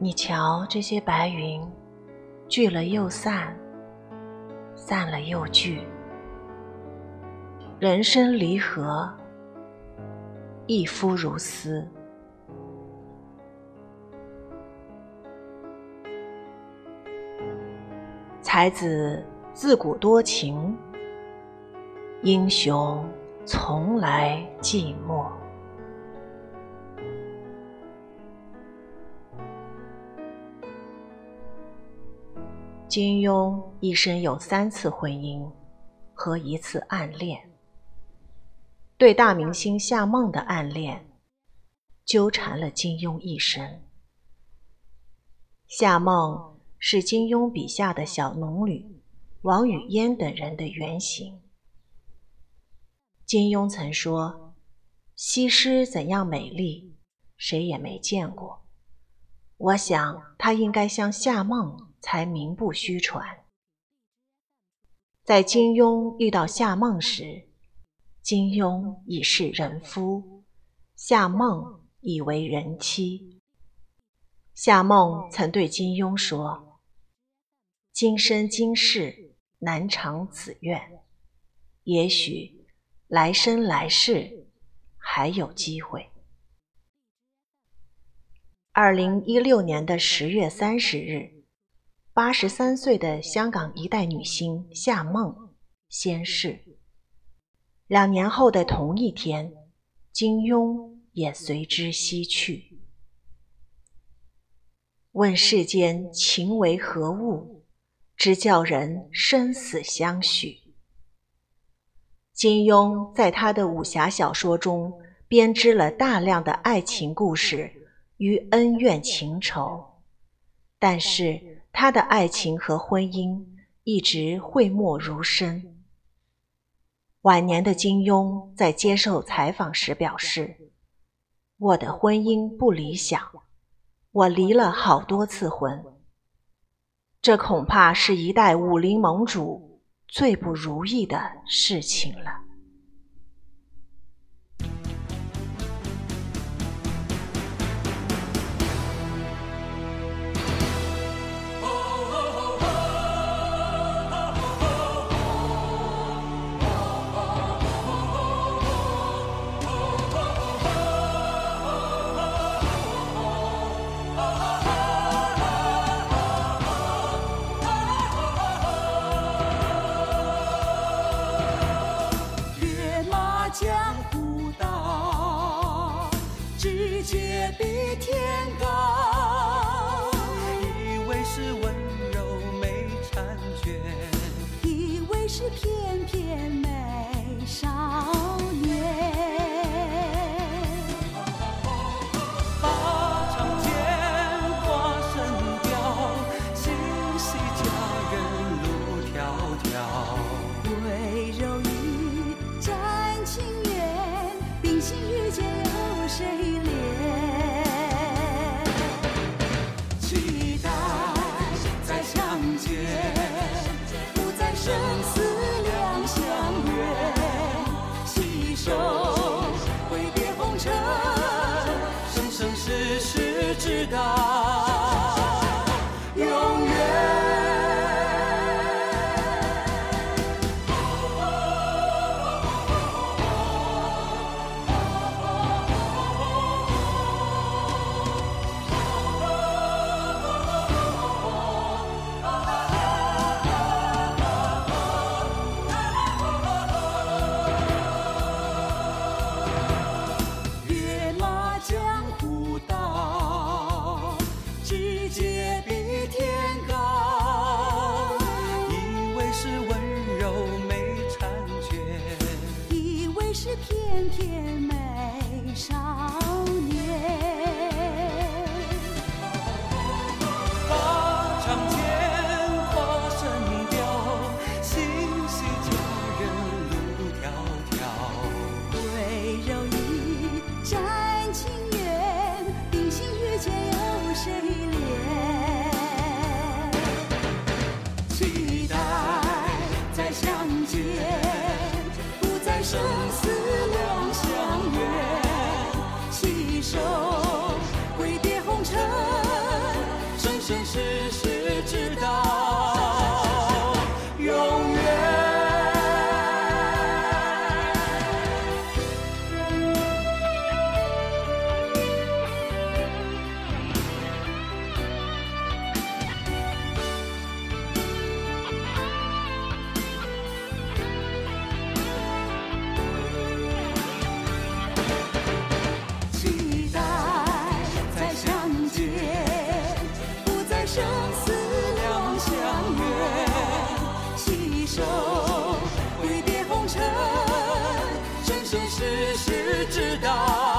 你瞧这些白云，聚了又散，散了又聚。人生离合，一夫如斯。才子自古多情，英雄从来寂寞。金庸一生有三次婚姻和一次暗恋，对大明星夏梦的暗恋纠缠了金庸一生。夏梦。是金庸笔下的小龙女王语嫣等人的原型。金庸曾说：“西施怎样美丽，谁也没见过。”我想她应该像夏梦才名不虚传。在金庸遇到夏梦时，金庸已是人夫，夏梦已为人妻。夏梦曾对金庸说。今生今世难偿此愿，也许来生来世还有机会。二零一六年的十月三十日，八十三岁的香港一代女星夏梦仙逝。两年后的同一天，金庸也随之西去。问世间情为何物？直叫人生死相许。金庸在他的武侠小说中编织了大量的爱情故事与恩怨情仇，但是他的爱情和婚姻一直讳莫如深。晚年的金庸在接受采访时表示：“我的婚姻不理想，我离了好多次婚。”这恐怕是一代武林盟主最不如意的事情了。是翩翩美少年。把长剑画成标心系佳人路迢迢。温柔一战情缘冰心玉洁有谁怜生世世知道。生世世知道。